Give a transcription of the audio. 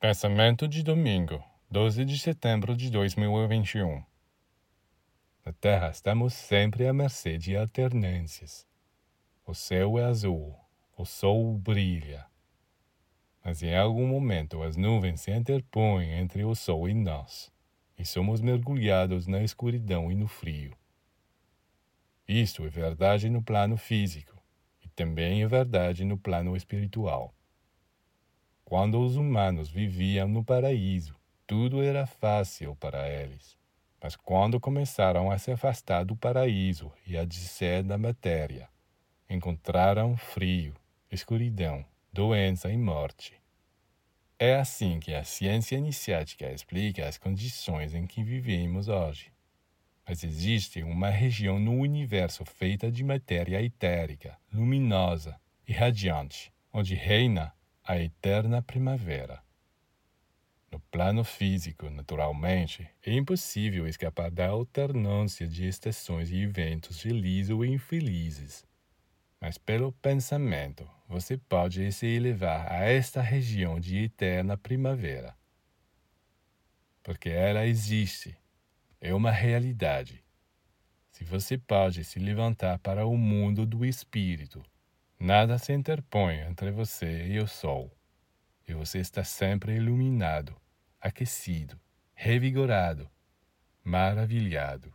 Pensamento de domingo, 12 de setembro de 2021. Na Terra estamos sempre à mercê de alternâncias. O céu é azul, o sol brilha. Mas em algum momento as nuvens se interpõem entre o sol e nós, e somos mergulhados na escuridão e no frio. Isto é verdade no plano físico, e também é verdade no plano espiritual. Quando os humanos viviam no paraíso, tudo era fácil para eles. Mas quando começaram a se afastar do paraíso e a descer da matéria, encontraram frio, escuridão, doença e morte. É assim que a ciência iniciática explica as condições em que vivemos hoje. Mas existe uma região no universo feita de matéria etérica, luminosa e radiante, onde reina a eterna primavera. No plano físico, naturalmente, é impossível escapar da alternância de estações e eventos felizes ou infelizes. Mas pelo pensamento, você pode se elevar a esta região de eterna primavera. Porque ela existe, é uma realidade. Se você pode se levantar para o mundo do espírito, Nada se interpõe entre você e o sol, e você está sempre iluminado, aquecido, revigorado, maravilhado.